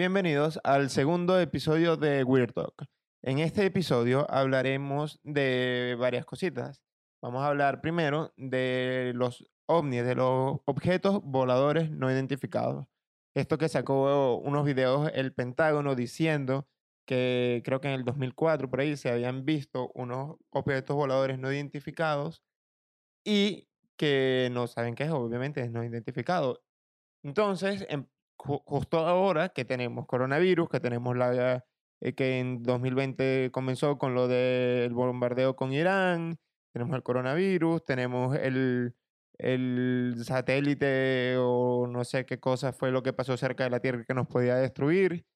Bienvenidos al segundo episodio de Weird Talk. En este episodio hablaremos de varias cositas. Vamos a hablar primero de los ovnis, de los objetos voladores no identificados. Esto que sacó unos videos el Pentágono diciendo que creo que en el 2004 por ahí se habían visto unos objetos voladores no identificados y que no saben qué es, obviamente es no identificado. Entonces, em, justo ahora que tenemos coronavirus, que tenemos la eh, que en 2020 comenzó con lo del bombardeo con Irán, tenemos el coronavirus, tenemos el, el satélite o no sé qué cosa fue lo que pasó cerca de la Tierra que nos podía destruir.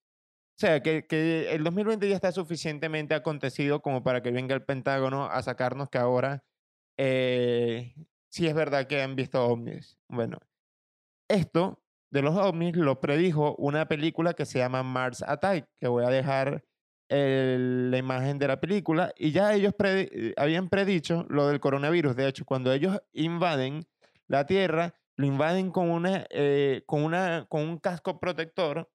O sea, que, que el 2020 ya está suficientemente acontecido como para que venga el Pentágono a sacarnos que ahora eh, sí es verdad que han visto ovnis. Bueno, esto de los ovnis lo predijo una película que se llama Mars Attack, que voy a dejar la imagen de la película, y ya ellos eh, habían predicho lo del coronavirus. De hecho, cuando ellos invaden la Tierra, lo invaden con, una, eh, con, una, con un casco protector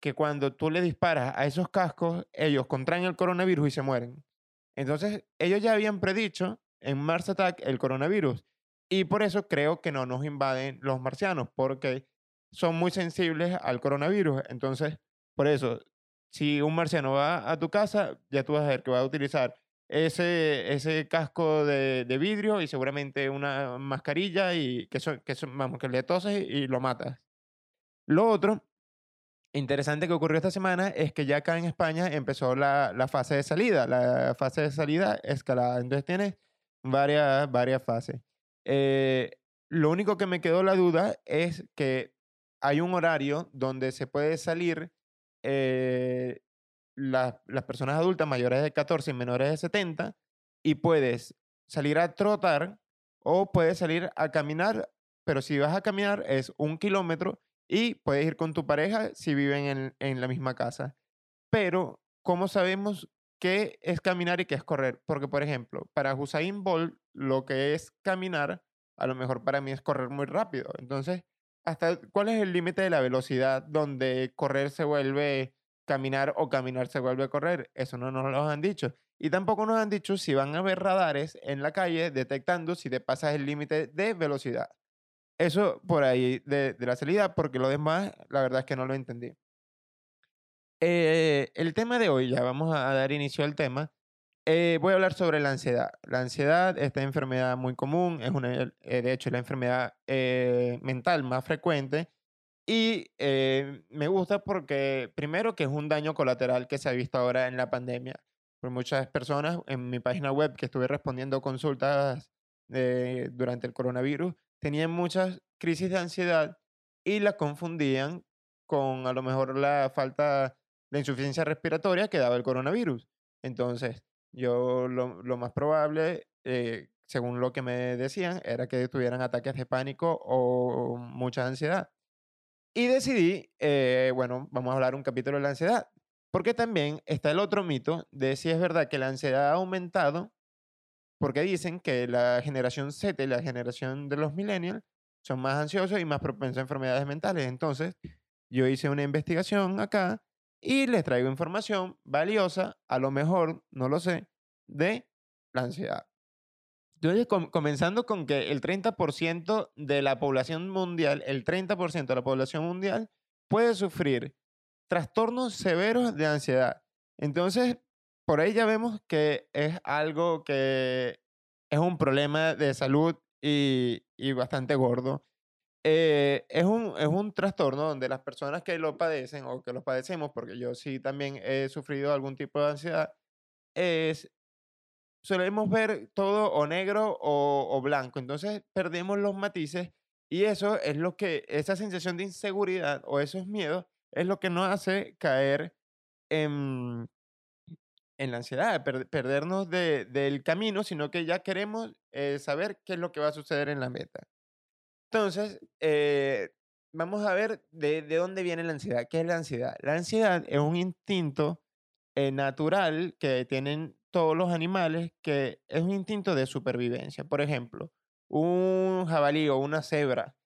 que cuando tú le disparas a esos cascos, ellos contraen el coronavirus y se mueren. Entonces, ellos ya habían predicho en Mars Attack el coronavirus. Y por eso creo que no nos invaden los marcianos, porque son muy sensibles al coronavirus. Entonces, por eso, si un marciano va a tu casa, ya tú vas a ver que va a utilizar ese, ese casco de, de vidrio y seguramente una mascarilla y que, son, que, son, vamos, que le toses y lo matas. Lo otro interesante que ocurrió esta semana es que ya acá en España empezó la, la fase de salida, la fase de salida escalada. Entonces tienes varias, varias fases. Eh, lo único que me quedó la duda es que hay un horario donde se puede salir eh, las personas adultas mayores de 14 y menores de 70 y puedes salir a trotar o puedes salir a caminar, pero si vas a caminar es un kilómetro y puedes ir con tu pareja si viven en, en la misma casa. Pero, ¿cómo sabemos qué es caminar y qué es correr? Porque, por ejemplo, para Usain Bolt, lo que es caminar, a lo mejor para mí es correr muy rápido. Entonces, hasta ¿cuál es el límite de la velocidad donde correr se vuelve caminar o caminar se vuelve correr? Eso no nos lo han dicho. Y tampoco nos han dicho si van a haber radares en la calle detectando si te pasas el límite de velocidad. Eso por ahí de, la salida, porque lo demás, la verdad es que no lo entendí. Eh, el tema de hoy, ya vamos a dar inicio al tema, eh, voy a hablar sobre la ansiedad. La ansiedad, esta enfermedad muy común, es una, eh, de hecho, la enfermedad eh, mental más frecuente. Y me gusta porque, primero, que es un daño colateral que se ha visto ahora en la pandemia. Por muchas personas en mi página web que estuve respondiendo consultas durante el coronavirus, tenían muchas crisis de ansiedad y la confundían con a lo mejor la falta, la insuficiencia respiratoria que daba el coronavirus. Entonces, yo lo, más probable, eh, según lo que me decían, era que tuvieran ataques de pánico o mucha ansiedad. Y decidí, eh, bueno, vamos a hablar un capítulo de la ansiedad. Porque también está el otro mito de si es verdad que la ansiedad ha aumentado, porque dicen que la generación Z la generación de los millennials son más ansiosos y más propensos a enfermedades mentales. Entonces, yo hice una investigación acá y les traigo información valiosa, a lo mejor, no lo sé, de la ansiedad. Entonces, comenzando con que el 30% de la población mundial, el 30% de la población mundial puede sufrir trastornos severos de ansiedad. Entonces, por ahí ya vemos que es algo que es un problema de salud y, y bastante gordo. Eh, es, un, es un trastorno donde las personas que lo padecen o que lo padecemos, porque yo sí también he sufrido algún tipo de ansiedad, es, solemos ver todo o negro o, o blanco, entonces perdemos los matices y eso es lo que, esa sensación de inseguridad o esos miedos es lo que nos hace caer en, en la ansiedad, perdernos de, del camino, sino que ya queremos eh, saber qué es lo que va a suceder en la meta. Entonces, eh, vamos a ver de, de, dónde viene la ansiedad. ¿Qué es la ansiedad? La ansiedad es un instinto eh, natural que tienen todos los animales, que es un instinto de supervivencia. Por ejemplo, un jabalí o una cebra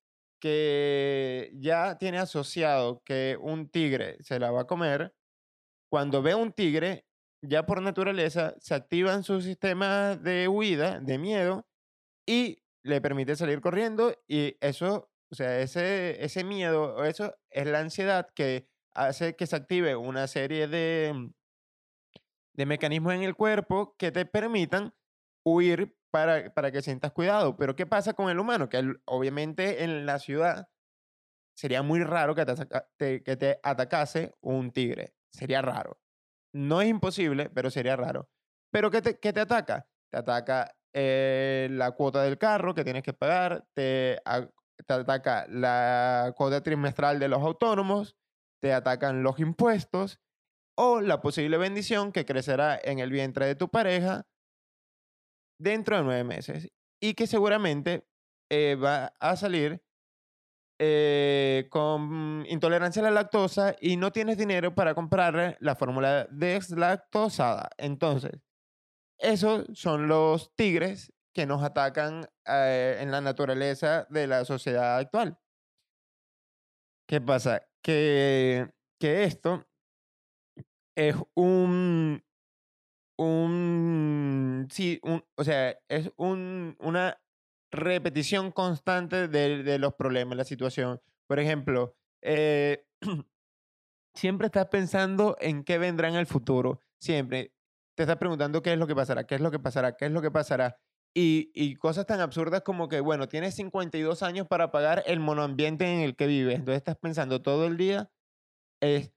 que ya tiene asociado que un tigre se la va a comer, cuando ve un tigre, ya por naturaleza se activan sus sistemas de huida, de miedo, y le permite salir corriendo y eso, o sea, ese, ese miedo, eso es la ansiedad que hace que se active una serie de, de mecanismos en el cuerpo que te permitan huir para, para que sientas cuidado. Pero ¿qué pasa con el humano? Que obviamente en la ciudad sería muy raro que te, que te atacase un tigre. Sería raro. No es imposible, pero sería raro. ¿Pero qué te, qué te ataca? Te ataca eh, la cuota del carro que tienes que pagar, te, ataca la cuota trimestral de los autónomos, te atacan los impuestos o la posible bendición que crecerá en el vientre de tu pareja dentro de nueve meses y que seguramente eh, va a salir eh, con intolerancia a la lactosa y no tienes dinero para comprarle la fórmula deslactosada. Entonces, esos son los tigres que nos atacan eh, en la naturaleza de la sociedad actual. ¿Qué pasa? Que, que esto es un, un, sí, un, o sea, es un, una repetición constante de, de, los problemas, la situación. Por ejemplo, eh, siempre estás pensando en qué vendrá en el futuro, siempre. Te estás preguntando qué es lo que pasará, qué es lo que pasará, qué es lo que pasará. Y, y cosas tan absurdas como que, bueno, tienes 52 años para pagar el monoambiente en el que vives. Entonces estás pensando todo el día, eh,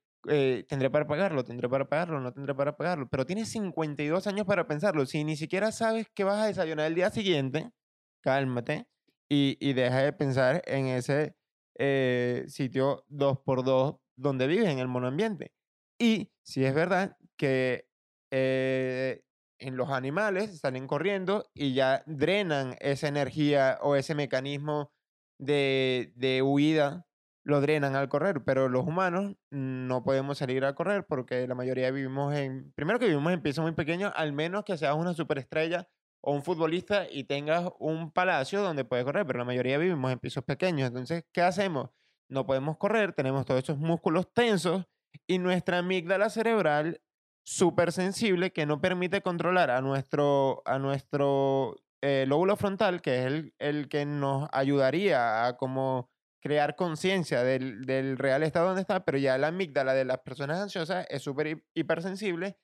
tendré para pagarlo, tendré para pagarlo, no tendré para pagarlo. Pero tienes 52 años para pensarlo. Si ni siquiera sabes qué vas a desayunar el día siguiente, cálmate y, y deja de pensar en ese eh, sitio 2x2 donde vives, en el monoambiente. Y si es verdad que eh, en los animales salen corriendo y ya drenan esa energía o ese mecanismo de, de huida lo drenan al correr, pero los humanos no podemos salir a correr porque la mayoría vivimos en, primero que vivimos en pisos muy pequeños, al menos que seas una superestrella o un futbolista y tengas un palacio donde puedes correr, pero la mayoría vivimos en pisos pequeños. Entonces, ¿qué hacemos? No podemos correr, tenemos todos esos músculos tensos y nuestra amígdala cerebral súper sensible que no permite controlar a nuestro, a nuestro eh, lóbulo frontal, que es el, el que nos ayudaría a como crear conciencia del, del, real estado donde está, pero ya la amígdala de las personas ansiosas es súper hipersensible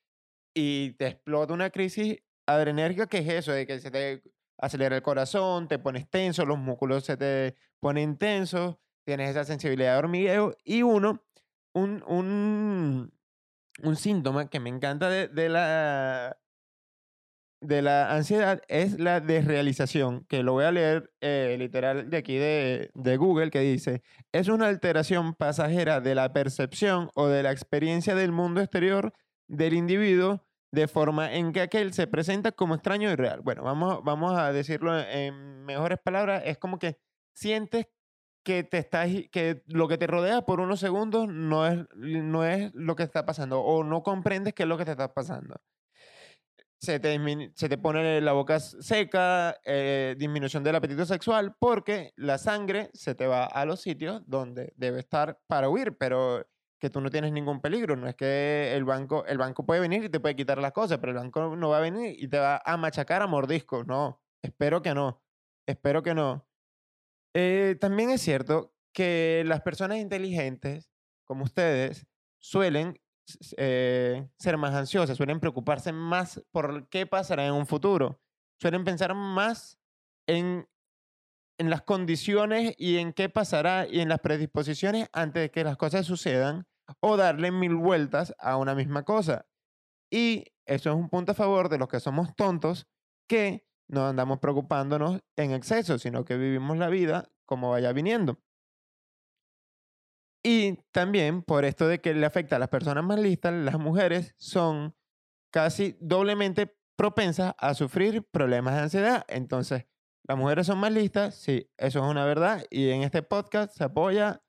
y te explota una crisis adrenérgica que es eso, de que se te acelera el corazón, te pones tenso, los músculos se te ponen tensos, tienes esa sensibilidad de hormigueo y uno, un, un, un síntoma que me encanta de, de la de la ansiedad es la desrealización, que lo voy a leer eh, literal de aquí de, de, Google, que dice, es una alteración pasajera de la percepción o de la experiencia del mundo exterior del individuo de forma en que aquel se presenta como extraño y real. Bueno, vamos, vamos a decirlo en mejores palabras, es como que sientes que te estás que lo que te rodea por unos segundos no es, no es lo que está pasando o no comprendes qué es lo que te está pasando se te, se te pone la boca seca, eh, disminución del apetito sexual, porque la sangre se te va a los sitios donde debe estar para huir, pero que tú no tienes ningún peligro. No es que el banco, el banco puede venir y te puede quitar las cosas, pero el banco no va a venir y te va a machacar a mordiscos. No, espero que no. Espero que no. Eh, también es cierto que las personas inteligentes, como ustedes, suelen eh, ser más ansiosas, suelen preocuparse más por qué pasará en un futuro, suelen pensar más en, en las condiciones y en qué pasará y en las predisposiciones antes de que las cosas sucedan o darle mil vueltas a una misma cosa. Y eso es un punto a favor de los que somos tontos que no andamos preocupándonos en exceso, sino que vivimos la vida como vaya viniendo. Y también por esto de que le afecta a las personas más listas, las mujeres son casi doblemente propensas a sufrir problemas de ansiedad. Entonces, las mujeres son más listas, sí, eso es una verdad. Y en este podcast se apoya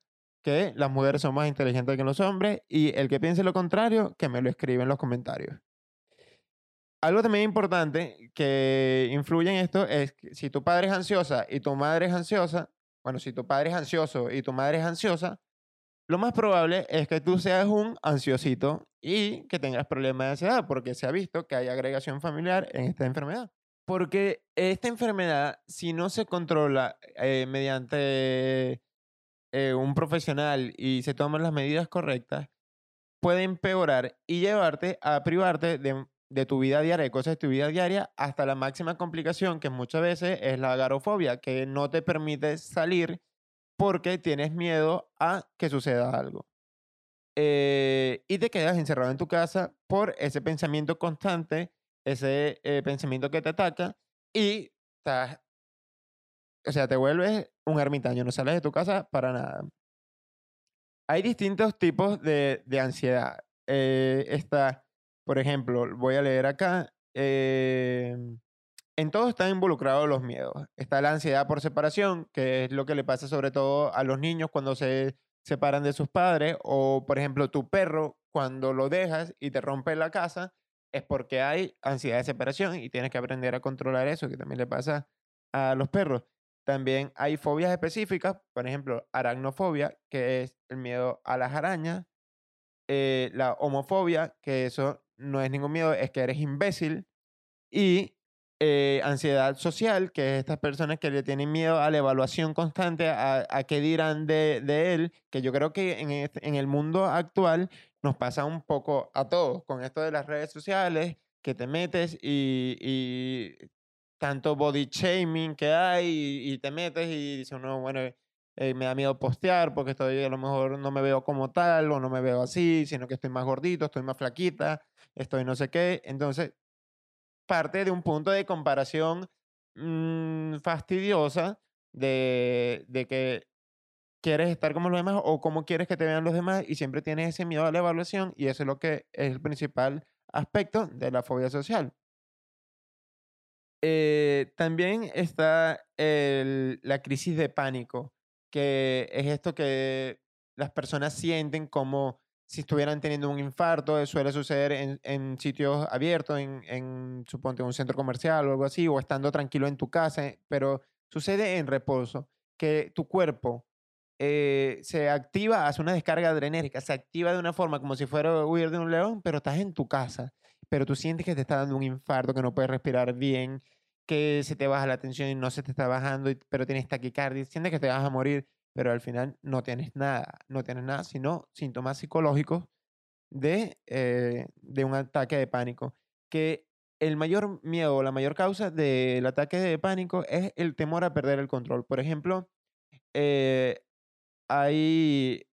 que las mujeres son más inteligentes que los hombres y el que piense lo contrario, que me lo escribe en los comentarios. Algo también importante que influye en esto es que si tu padre es ansiosa y tu madre es ansiosa, bueno, si tu padre es ansioso y tu madre es ansiosa, lo más probable es que tú seas un ansiosito y que tengas problemas de ansiedad, porque se ha visto que hay agregación familiar en esta enfermedad. Porque esta enfermedad, si no se controla eh, mediante eh, un profesional y se toman las medidas correctas, puede empeorar y llevarte a privarte de, de tu vida diaria, de cosas de tu vida diaria, hasta la máxima complicación, que muchas veces es la agarofobia, que no te permite salir porque tienes miedo a que suceda algo. Eh, y te quedas encerrado en tu casa por ese pensamiento constante, ese eh, pensamiento que te ataca y estás, o sea, te vuelves un ermitaño, no sales de tu casa para nada. Hay distintos tipos de, de ansiedad. Eh, está, por ejemplo, voy a leer acá, em, en todo están involucrados los miedos. Está la ansiedad por separación, que es lo que le pasa sobre todo a los niños cuando se separan de sus padres, o por ejemplo tu perro cuando lo dejas y te rompe la casa, es porque hay ansiedad de separación y tienes que aprender a controlar eso, que también le pasa a los perros. También hay fobias específicas, por ejemplo, aracnofobia, que es el miedo a las arañas, eh, la homofobia, que eso no es ningún miedo, es que eres imbécil, y eh, ansiedad social, que es estas personas que le tienen miedo a la evaluación constante, a, a qué dirán de, de, él, que yo creo que en, en el mundo actual nos pasa un poco a todos, con esto de las redes sociales, que te metes y, y tanto body shaming que hay y, te metes y dices uno, bueno, eh, me da miedo postear porque estoy a lo mejor no me veo como tal o no me veo así, sino que estoy más gordito, estoy más flaquita, estoy no sé qué. Entonces, parte de un punto de comparación mmm, fastidiosa de, de que quieres estar como los demás o cómo quieres que te vean los demás y siempre tienes ese miedo a la evaluación y eso es lo que es el principal aspecto de la fobia social. Eh, también está el, la crisis de pánico, que es esto que las personas sienten como si estuvieran teniendo un infarto, suele suceder en, en sitios abiertos, en, suponte, un centro comercial o algo así, o estando tranquilo en tu casa, pero sucede en reposo, que tu cuerpo eh, se activa, hace una descarga adrenérgica, se activa de una forma como si fuera huir de un león, pero estás en tu casa, pero tú sientes que te está dando un infarto, que no puedes respirar bien, que se te baja la tensión y no se te está bajando, pero tienes taquicardia, sientes que te vas a morir pero al final no tienes nada, no tienes nada, sino síntomas psicológicos de, eh, de un ataque de pánico. Que el mayor miedo o la mayor causa del ataque de pánico es el temor a perder el control. Por ejemplo, eh, hay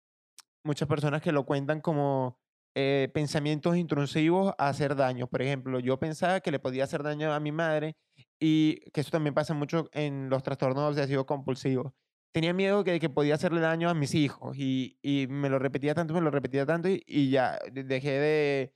muchas personas que lo cuentan como eh, pensamientos intrusivos a hacer daño. Por ejemplo, yo pensaba que le podía hacer daño a mi madre y que eso también pasa mucho en los trastornos obsesivos compulsivos tenía miedo que, que podía hacerle daño a mis hijos y, y me lo repetía tanto, me lo repetía tanto y, y ya dejé de,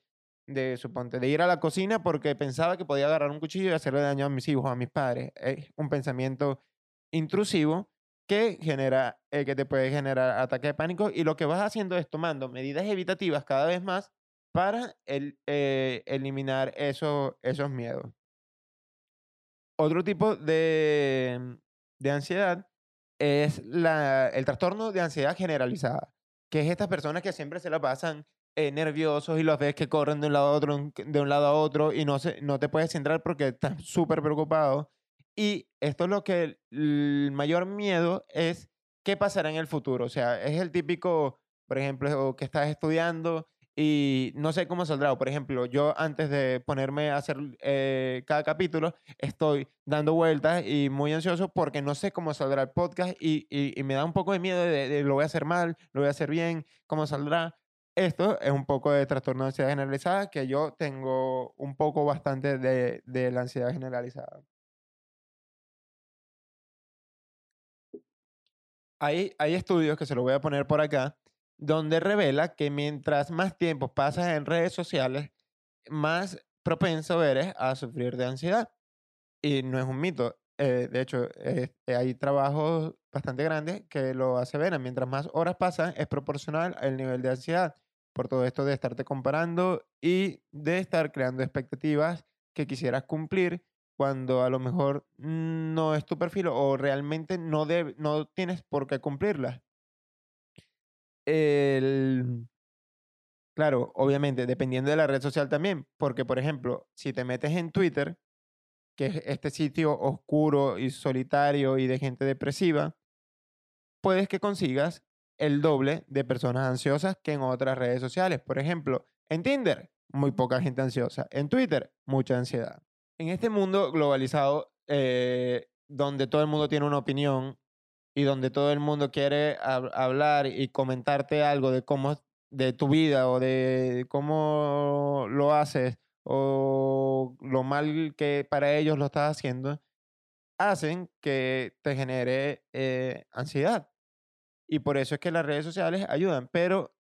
de, suponte, de ir a la cocina porque pensaba que podía agarrar un cuchillo y hacerle daño a mis hijos, a mis padres. Es un pensamiento intrusivo que genera, eh, que te puede generar ataque de pánico y lo que vas haciendo es tomando medidas evitativas cada vez más para eh, eliminar eso, esos miedos. Otro tipo de, de ansiedad es la, el trastorno de ansiedad generalizada, que es estas personas que siempre se la pasan eh, nerviosos y los ves que corren de un lado a otro, de un lado a otro y no, se, no te puedes centrar porque estás súper preocupado. Y esto es lo que el, mayor miedo es qué pasará en el futuro. O sea, es el típico, por ejemplo, que estás estudiando y no sé cómo saldrá. Por ejemplo, yo antes de ponerme a hacer eh, cada capítulo, estoy dando vueltas y muy ansioso porque no sé cómo saldrá el podcast y, y, y me da un poco de miedo de, de, lo voy a hacer mal, lo voy a hacer bien, cómo saldrá. Esto es un poco de trastorno de ansiedad generalizada que yo tengo un poco bastante de, de la ansiedad generalizada. Hay, estudios que se lo voy a poner por acá donde revela que mientras más tiempo pasas en redes sociales, más propenso eres a sufrir de ansiedad. Y no es un mito. Eh, de hecho, hay trabajos bastante grandes que lo aseveran. Mientras más horas pasan, es proporcional al nivel de ansiedad. Por todo esto de estarte comparando y de estar creando expectativas que quisieras cumplir cuando a lo mejor no es tu perfil o realmente no, no tienes por qué cumplirlas. El, claro, obviamente, dependiendo de la red social también, porque por ejemplo, si te metes en Twitter, que es este sitio oscuro y solitario y de gente depresiva, puedes que consigas el doble de personas ansiosas que en otras redes sociales. Por ejemplo, en Tinder, muy poca gente ansiosa. En Twitter, mucha ansiedad en este mundo globalizado, eh, donde todo el mundo tiene una opinión y donde todo el mundo quiere hablar y comentarte algo de cómo, de tu vida o de cómo lo haces o lo mal que para ellos lo estás haciendo, hacen que te genere eh, ansiedad. Y por eso es que las redes sociales ayudan. Pero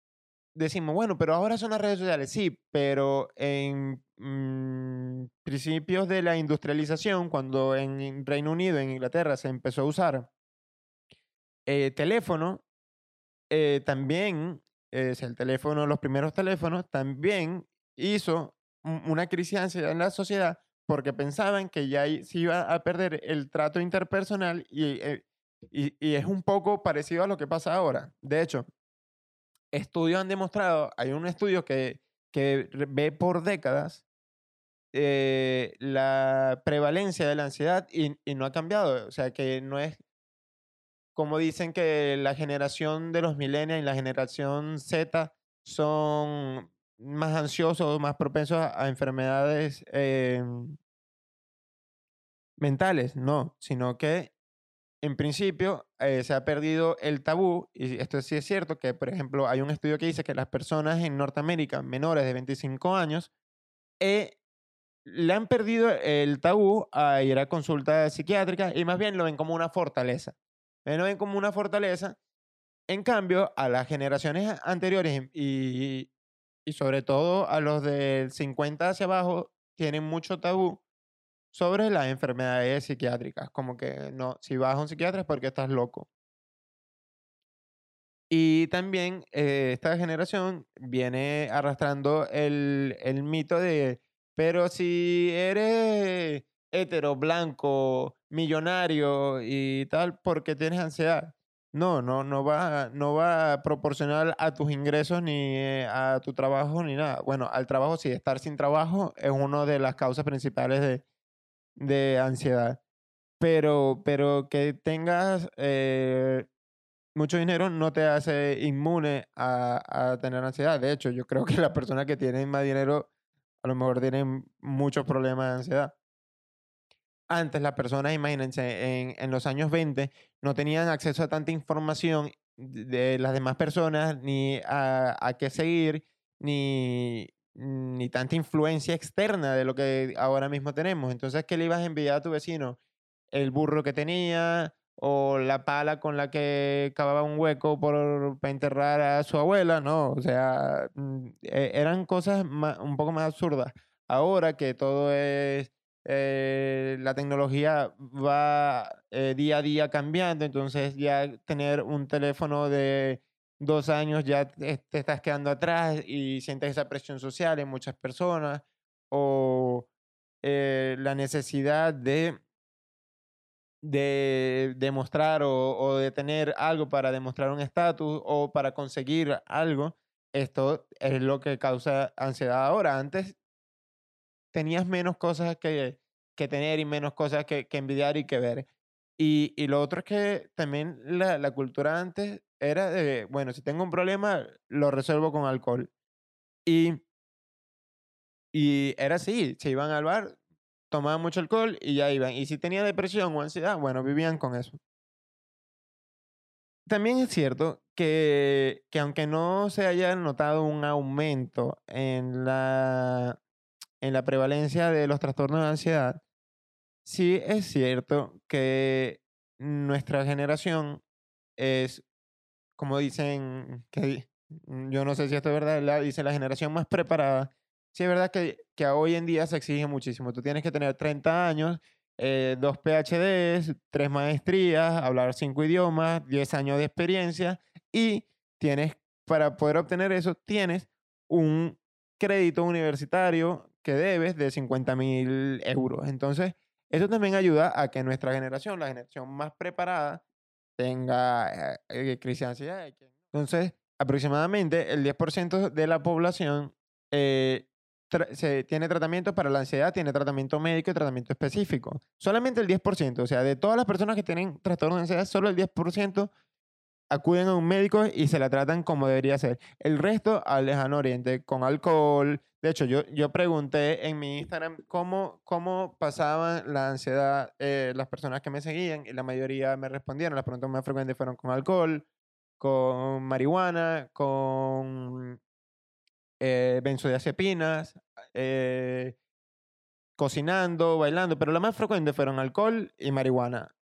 decimos, bueno, pero ahora son las redes sociales, sí, pero en mm, principios de la industrialización, cuando en Reino Unido, en Inglaterra, se empezó a usar eh, teléfono, eh, también, es el teléfono, los primeros teléfonos, también hizo una crisis de ansiedad en la sociedad porque pensaban que ya se iba a perder el trato interpersonal eh, y, y es un poco parecido a lo que pasa ahora. De hecho, estudios han demostrado, hay un estudio que, que ve por décadas eh, la prevalencia de la ansiedad y, no ha cambiado. O sea, que no es como dicen que la generación de los millennials y la generación Z son más ansiosos, más propensos a, enfermedades eh, mentales. No, sino que en principio eh, se ha perdido el tabú, y esto sí es cierto, que por ejemplo hay un estudio que dice que las personas en Norteamérica menores de 25 años eh, le han perdido el tabú a ir a consultas psiquiátricas y más bien lo ven como una fortaleza. Lo ven como una fortaleza. En cambio, a las generaciones anteriores y, y sobre todo a los del 50 hacia abajo, tienen mucho tabú sobre las enfermedades psiquiátricas, como que no, si vas a un psiquiatra es porque estás loco. Y también eh, esta generación viene arrastrando el, el, mito de, pero si eres hetero, blanco, millonario y tal, ¿por qué tienes ansiedad? No, no, no va, no va proporcional a tus ingresos ni eh, a tu trabajo ni nada. Bueno, al trabajo sí, estar sin trabajo es una de las causas principales de, de ansiedad. Pero, pero que tengas eh, mucho dinero no te hace inmune a, a, tener ansiedad. De hecho, yo creo que las personas que tienen más dinero a lo mejor tienen muchos problemas de ansiedad. Antes las personas, imagínense, en, en los años 20 no tenían acceso a tanta información de las demás personas, ni a, a qué seguir, ni, ni tanta influencia externa de lo que ahora mismo tenemos. Entonces, ¿qué le ibas a enviar a tu vecino? El burro que tenía o la pala con la que cavaba un hueco por, para enterrar a su abuela, no, o sea, mm, e, eran cosas un poco más absurdas. Ahora que todo es, eh, la tecnología va eh, día a día cambiando, entonces ya tener un teléfono de dos años ya te, estás quedando atrás y sientes esa presión social en muchas personas o eh, la necesidad de de demostrar o, o, de tener algo para demostrar un estatus o para conseguir algo, esto es lo que causa ansiedad ahora. Antes tenías menos cosas que, que tener y menos cosas que, que envidiar y que ver. Y, y, lo otro es que también la, la cultura antes era de, bueno, si tengo un problema, lo resuelvo con alcohol. Y, y era así, se iban al bar, tomaban mucho alcohol y ya iban. Y si tenía depresión o ansiedad, bueno, vivían con eso. También es cierto que, que aunque no se haya notado un aumento en la, en la prevalencia de los trastornos de ansiedad, sí es cierto que nuestra generación es como dicen, que mm, yo no sé si esto es verdad, la, dice la generación más preparada. Sí, es verdad que, que hoy en día se exige muchísimo. Tú tienes que tener 30 años, eh, dos PhDs, tres maestrías, hablar cinco idiomas, 10 años de experiencia y tienes, para poder obtener eso, tienes un crédito universitario que debes de 50 mil euros. Entonces, Esto también ayuda a que nuestra generación, la generación más preparada, tenga eh, eh, crisis de ansiedad. Entonces, aproximadamente el 10% de la población eh, se, tiene tratamiento para la ansiedad, tiene tratamiento médico y tratamiento específico. Solamente el 10%, o sea, de todas las personas que tienen trastorno de ansiedad, solo el 10% acuden a un médico y se la tratan como debería ser. El resto al lejano oriente, con alcohol. De hecho, yo, yo pregunté en mi Instagram cómo, cómo pasaban la ansiedad eh, las personas que me seguían y la mayoría me respondieron. Las preguntas más frecuentes fueron con alcohol, con marihuana, con eh, benzodiazepinas, eh, cocinando, bailando, pero las más frecuentes fueron alcohol y marihuana.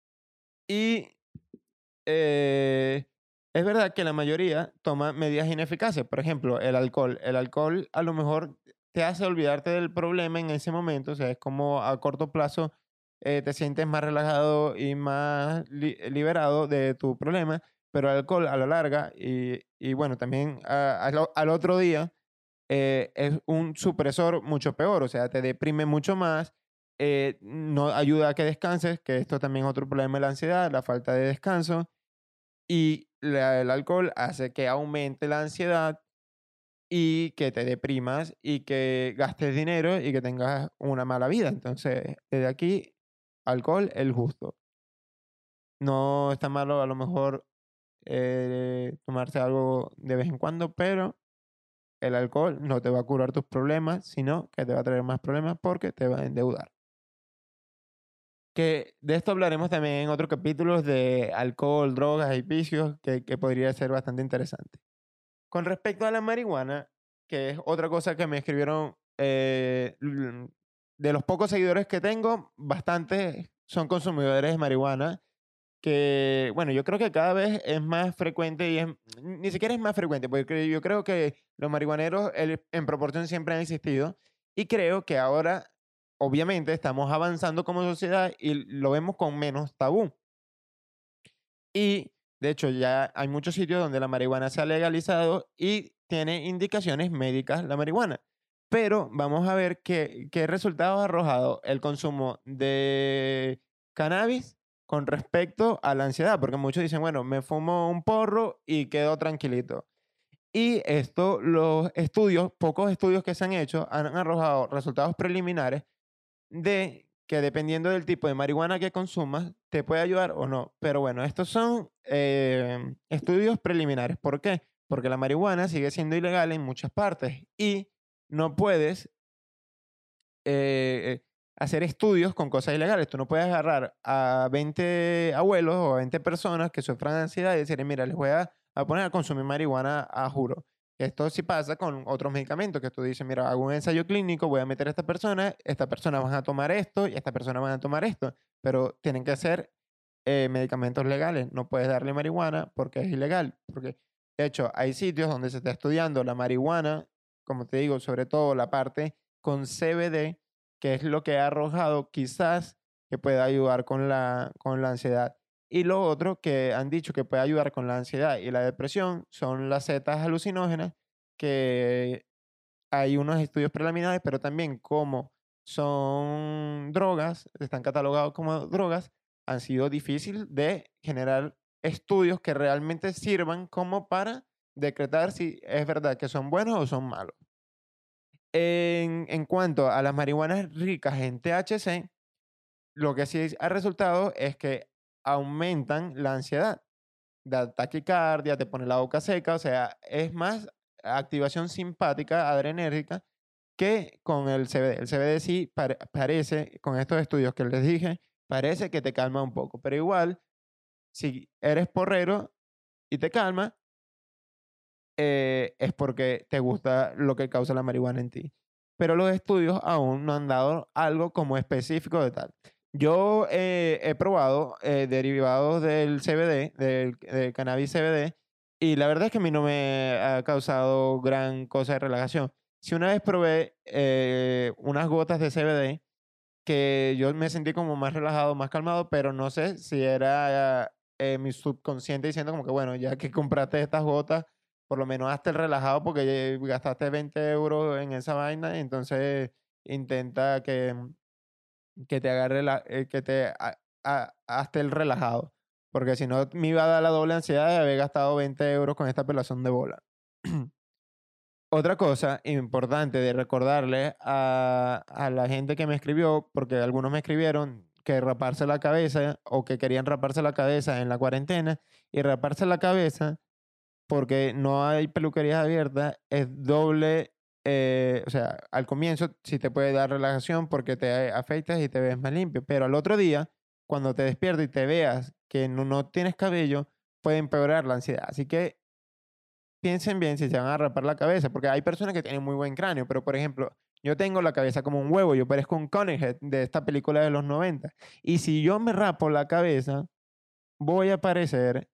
Y eh, es verdad que la mayoría toma medidas ineficaces. Por ejemplo, el alcohol. El alcohol a lo mejor te hace olvidarte del problema en ese momento. O sea, es como a corto plazo eh, te sientes más relajado y más liberado de tu problema. Pero el alcohol a la larga y, bueno, también al otro día eh, es un supresor mucho peor. O sea, te deprime mucho más. Eh, no ayuda a que descanses, que esto también es otro problema de la ansiedad, la falta de descanso. Y el alcohol hace que aumente la ansiedad y que te deprimas y que gastes dinero y que tengas una mala vida. Entonces, desde aquí, alcohol, el justo. No está malo a lo mejor eh, tomarse algo de vez en cuando, pero el alcohol no te va a curar tus problemas, sino que te va a traer más problemas porque te va a endeudar que de esto hablaremos también en otros capítulos de alcohol, drogas y vicios, que, que podría ser bastante interesante. Con respecto a la marihuana, que es otra cosa que me escribieron, eh, de los pocos seguidores que tengo, bastantes son consumidores de marihuana, que, bueno, yo creo que cada vez es más frecuente y es, ni siquiera es más frecuente, porque yo creo que los marihuaneros en proporción siempre han existido y creo que ahora obviamente estamos avanzando como sociedad y lo vemos con menos tabú. Y de hecho ya hay muchos sitios donde la marihuana se ha legalizado y tiene indicaciones médicas la marihuana. Pero vamos a ver qué, resultados ha arrojado el consumo de cannabis con respecto a la ansiedad, porque muchos dicen, bueno, me fumo un porro y quedo tranquilito. Y esto, los estudios, pocos estudios que se han hecho, han arrojado resultados preliminares de que dependiendo del tipo de marihuana que consumas, te puede ayudar o no. Pero bueno, estos son eh, estudios preliminares. ¿Por qué? Porque la marihuana sigue siendo ilegal en muchas partes y no puedes eh, hacer estudios con cosas ilegales. Tú no puedes agarrar a 20 abuelos o a 20 personas que sufran de ansiedad y decir, mira, les voy a, a poner a consumir marihuana a juro. Esto sí pasa con otros medicamentos, que tú dices, mira, hago un ensayo clínico, voy a meter a esta persona, esta persona van a tomar esto y esta persona van a tomar esto, pero tienen que ser eh, medicamentos legales. No puedes darle marihuana porque es ilegal. Porque, de hecho, hay sitios donde se está estudiando la marihuana, como te digo, sobre todo la parte con CBD, que es lo que ha arrojado quizás que pueda ayudar con la, con la ansiedad. Y lo otro que han dicho que puede ayudar con la ansiedad y la depresión son las setas alucinógenas, que hay unos estudios preliminares, pero también como son drogas, están catalogados como drogas, han sido difíciles de generar estudios que realmente sirvan como para decretar si es verdad que son buenos o son malos. En, en cuanto a las marihuanas ricas en THC, lo que sí ha resultado es que aumentan la ansiedad. Da taquicardia, te pone la boca seca, o sea, es más activación simpática, adrenérgica, que con el CBD. El CBD sí parece, con estos estudios que les dije, parece que te calma un poco, pero igual, si eres porrero y te calma, eh, es porque te gusta lo que causa la marihuana en ti. Pero los estudios aún no han dado algo como específico de tal. Yo eh, he probado eh, derivados del CBD, del, cannabis CBD, y la verdad es que a mí no me ha causado gran cosa de relajación. Si una vez probé eh, unas gotas de CBD, que yo me sentí como más relajado, más calmado, pero no sé si era mi subconsciente diciendo como que, bueno, ya que compraste estas gotas, por lo menos hazte el relajado porque gastaste 20 euros en esa vaina, entonces intenta que que te agarre la, eh, que te hasta el relajado. Porque si no me iba a dar la doble ansiedad de haber gastado 20 euros con esta pelazón de bola. Otra cosa importante de recordarle a, a la gente que me escribió, porque algunos me escribieron que raparse la cabeza o que querían raparse la cabeza en la cuarentena y raparse la cabeza porque no hay peluquerías abiertas es doble, eh, o sea, al comienzo sí te puede dar relajación porque te afeitas y te ves más limpio, pero al otro día, cuando te despiertas y te veas que no, no tienes cabello, puede empeorar la ansiedad. Así que piensen bien si se van a rapar la cabeza, porque hay personas que tienen muy buen cráneo, pero por ejemplo, yo tengo la cabeza como un huevo, yo parezco un Cunningham de esta película de los 90. Y si yo me rapo la cabeza, voy a parecer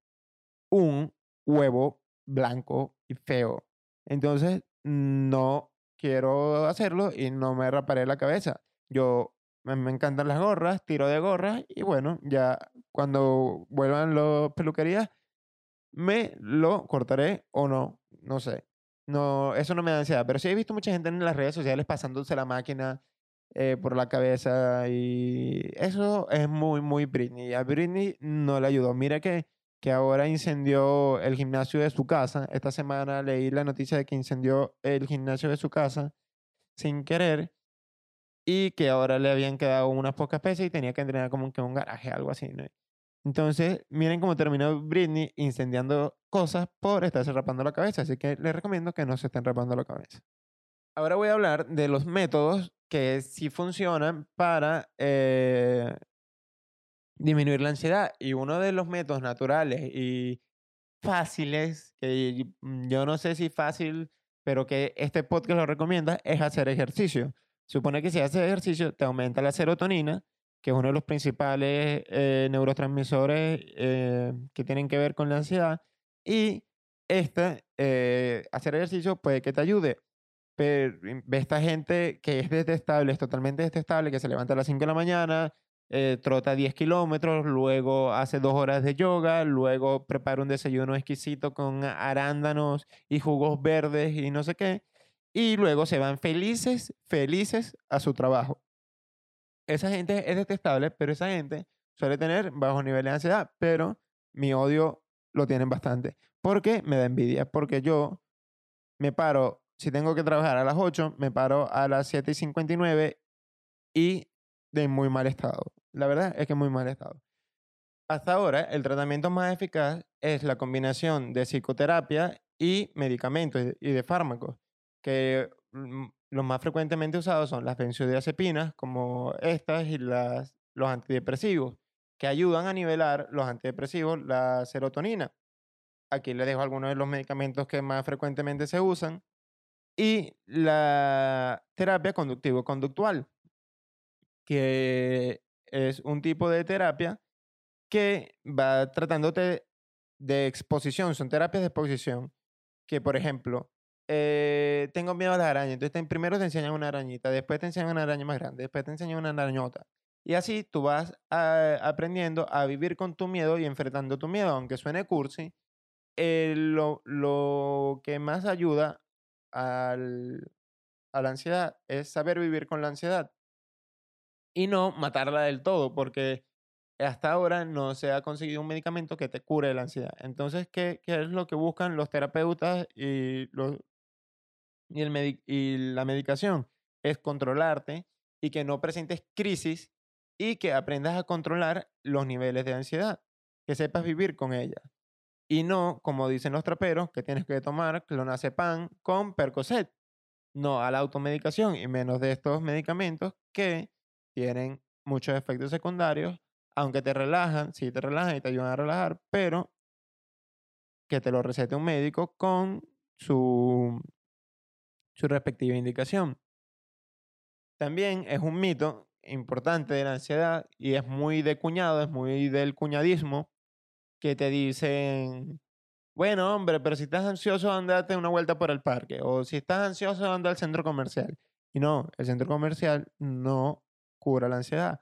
un huevo blanco y feo. Entonces, no quiero hacerlo y no me raparé la cabeza. Yo me, encantan las gorras, tiro de gorras y bueno, ya cuando vuelvan las peluquerías, me lo cortaré o no, no sé. No, eso no me da ansiedad, pero sí he visto mucha gente en las redes sociales pasándose la máquina eh, por la cabeza y eso es muy, muy Britney. A Britney no le ayudó. Mira que, que ahora incendió el gimnasio de su casa. Esta semana leí la noticia de que incendió el gimnasio de su casa sin querer y que ahora le habían quedado unas pocas pesas y tenía que entrenar como que un garaje, algo así. Entonces, miren cómo terminó Britney incendiando cosas por estarse rapando la cabeza. Así que les recomiendo que no se estén rapando la cabeza. Ahora voy a hablar de los métodos que sí funcionan para eh, disminuir la ansiedad. Y uno de los métodos naturales y fáciles, que mm, yo no sé si fácil, pero que este podcast lo recomienda, es hacer ejercicio. Supone que si haces ejercicio te aumenta la serotonina, que es uno de los principales eh, neurotransmisores eh, que tienen que ver con la ansiedad. Y este, eh, hacer ejercicio puede que te ayude. Pero ve esta gente que es detestable, es totalmente detestable, que se levanta a las 5 de la mañana, eh, trota 10 kilómetros, luego hace dos horas de yoga, luego prepara un desayuno exquisito con arándanos y jugos verdes y no sé qué, y luego se van felices, felices a su trabajo. Esa gente es detestable, pero esa gente suele tener bajo nivel de ansiedad, pero mi odio lo tienen bastante, porque me da envidia, porque yo me paro, si tengo que trabajar a las 8, me paro a las 7 y 59 y de muy mal estado. La verdad es que muy mal estado. Hasta ahora, el tratamiento más eficaz es la combinación de psicoterapia y medicamentos y de fármacos, que mm, los más frecuentemente usados son las benzodiazepinas, como estas, y las, los antidepresivos, que ayudan a nivelar los antidepresivos, la serotonina. Aquí les dejo algunos de los medicamentos que más frecuentemente se usan. Y la terapia conductivo-conductual, que es un tipo de terapia que va tratándote de exposición, son terapias de exposición, que por ejemplo, eh, tengo miedo a las arañas, entonces te- primero te enseñan una arañita, después te enseñan una araña más grande, después te enseñan una arañota. Y así tú vas ah, aprendiendo a vivir con tu miedo y enfrentando tu miedo, aunque suene cursi, eh, lo, lo que más ayuda al- a la ansiedad es saber vivir con la ansiedad y no matarla del todo, porque hasta ahora no se ha conseguido un medicamento que te cure la ansiedad. Entonces, ¿qué, qué es lo que buscan los terapeutas y, los, y, el y la medicación? Es controlarte y que no presentes crisis y que aprendas a controlar los niveles de ansiedad, que sepas vivir con ella. Y no, como dicen los traperos, que tienes que tomar clonazepam con Percocet. No a la automedicación y menos de estos medicamentos que tienen muchos efectos secundarios, aunque te relajan, sí te relajan y te ayudan a relajar, pero que te lo recete un médico con su, su respectiva indicación. También es un mito importante de la ansiedad y es muy de cuñado, es muy del cuñadismo, que te dicen, bueno, hombre, pero si estás ansioso, andate una vuelta por el parque. O si estás ansioso, anda al centro comercial. Y no, el centro comercial no cura la ansiedad.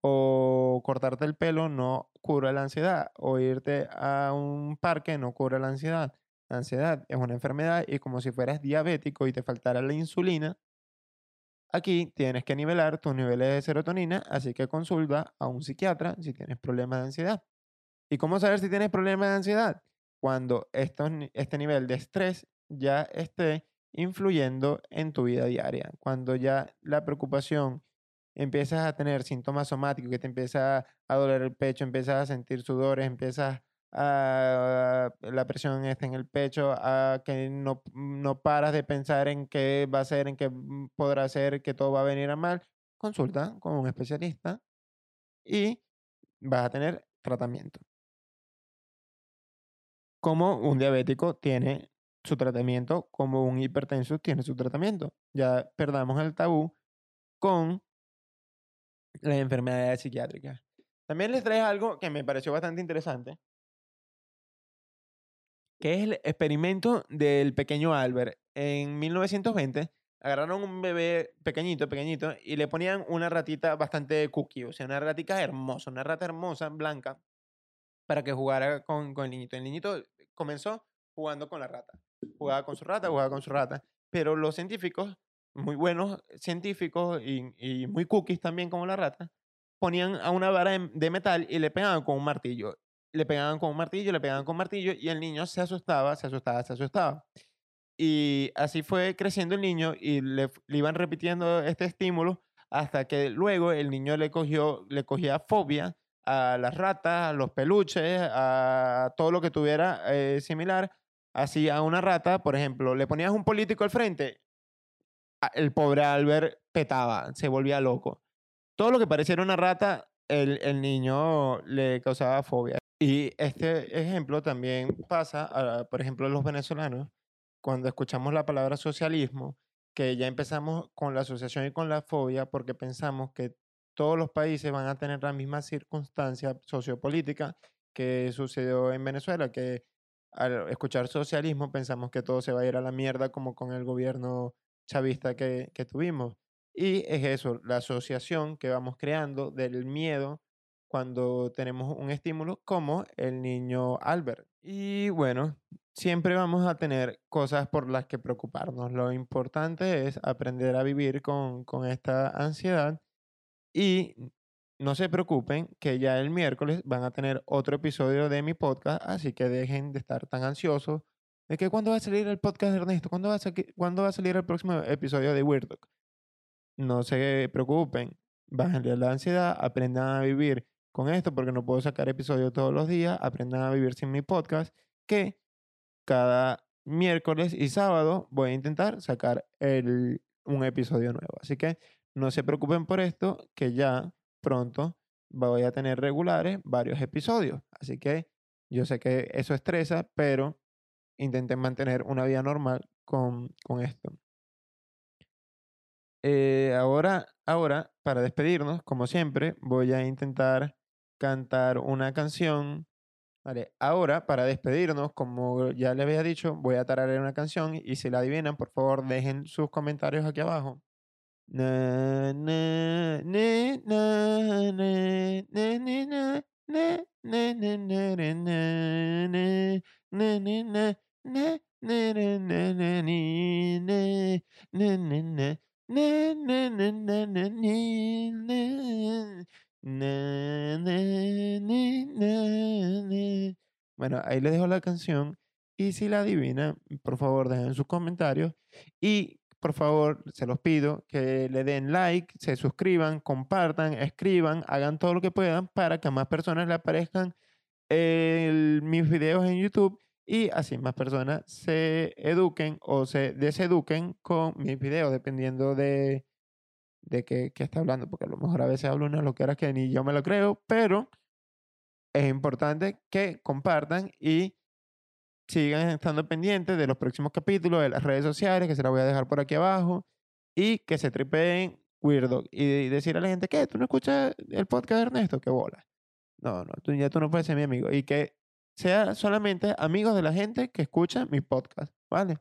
O cortarte el pelo no cura la ansiedad. O irte a un parque no cura la ansiedad. La ansiedad es una enfermedad y como si fueras diabético y te faltara la insulina, aquí tienes que nivelar tus niveles de serotonina, así que consulta a un psiquiatra si tienes problemas de ansiedad. ¿Y cómo saber si tienes problemas de ansiedad? Cuando este nivel de estrés ya esté influyendo en tu vida diaria, cuando ya la preocupación empiezas a tener síntomas somáticos, que te empieza a doler el pecho, empiezas a sentir sudores, empiezas a la presión está en el pecho, a que no, no paras de pensar en qué va a ser, en qué podrá ser, que todo va a venir a mal, consulta con un especialista y vas a tener tratamiento. Como un diabético tiene su tratamiento, como un hipertenso tiene su tratamiento. Ya perdamos el tabú con las enfermedades psiquiátricas. También les traigo algo que me pareció bastante interesante, que es el experimento del pequeño Albert. En 1920 agarraron un bebé pequeñito, pequeñito, y le ponían una ratita bastante cookie, o sea, una ratita hermosa, una rata hermosa, blanca, para que jugara con, con el niñito. El niñito comenzó jugando con la rata. Jugaba con su rata, jugaba con su rata. Pero los científicos muy buenos científicos y, muy cookies también como la rata, ponían a una vara de, metal y le pegaban con un martillo. Le pegaban con un martillo, le pegaban con un martillo y el niño se asustaba, se asustaba, se asustaba. Y así fue creciendo el niño y le, iban repitiendo este estímulo hasta que luego el niño le, cogió, le cogía fobia a las ratas, a los peluches, a todo lo que tuviera eh, similar. Así a una rata, por ejemplo, le ponías un político al frente el pobre Albert petaba, se volvía loco. Todo lo que pareciera una rata, el, el niño le causaba fobia. Y este ejemplo también pasa, por ejemplo, en los venezolanos, cuando escuchamos la palabra socialismo, que ya empezamos con la asociación y con la fobia porque pensamos que todos los países van a tener la misma circunstancia sociopolítica que sucedió en Venezuela, que al escuchar socialismo pensamos que todo se va a ir a la mierda como con el gobierno chavista que, que tuvimos. Y es eso, la asociación que vamos creando del miedo cuando tenemos un estímulo como el niño Albert. Y bueno, siempre vamos a tener cosas por las que preocuparnos. Lo importante es aprender a vivir con, con esta ansiedad y no se preocupen que ya el miércoles van a tener otro episodio de mi podcast, así que dejen de estar tan ansiosos de que cuándo va a salir el podcast de Ernesto, cuándo va a, ¿cuándo va a salir el próximo episodio de Weird No se preocupen, bájenle la ansiedad, aprendan a vivir con esto porque no puedo sacar episodios todos los días, aprendan a vivir sin mi podcast, que cada miércoles y sábado voy a intentar sacar el, un episodio nuevo. Así que no se preocupen por esto, que ya pronto voy a tener regulares varios episodios. Así que yo sé que eso estresa, pero intenten mantener una vida normal con, con esto. Eh, ahora, ahora, para despedirnos, como siempre, voy a intentar cantar una canción. Vale, ahora, para despedirnos, como ya les había dicho, voy a tararear una canción y si la adivinan, por favor, dejen sus comentarios aquí abajo. Bueno, ahí les dejo la canción y si la adivina, por favor dejen sus comentarios y por favor, se los pido que le den like, se suscriban, compartan, escriban, hagan todo lo que puedan para que a más personas le aparezcan mis videos en YouTube y así más personas se eduquen o se deseduquen con mis videos, dependiendo de, de qué, está hablando, porque a lo mejor a veces hablo unas loqueras que ni yo me lo creo, pero es importante que compartan y sigan estando pendientes de los próximos capítulos de las redes sociales, que se las voy a dejar por aquí abajo, y que se tripeen Weirdo. Y decir a la gente, ¿qué? ¿Tú no escuchas el podcast de Ernesto? ¿Qué bola? No, no, tú, ya tú no puedes ser mi amigo. Y que sea solamente amigos de la gente que escucha mi podcast, ¿vale?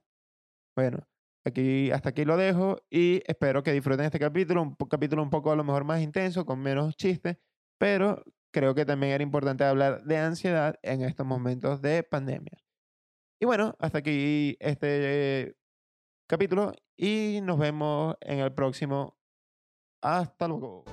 Bueno, aquí, hasta aquí lo dejo y espero que disfruten este capítulo, un capítulo un poco a lo mejor más intenso, con menos chistes, pero creo que también era importante hablar de ansiedad en estos momentos de pandemia. Y bueno, hasta aquí este capítulo y nos vemos en el próximo Hasta luego.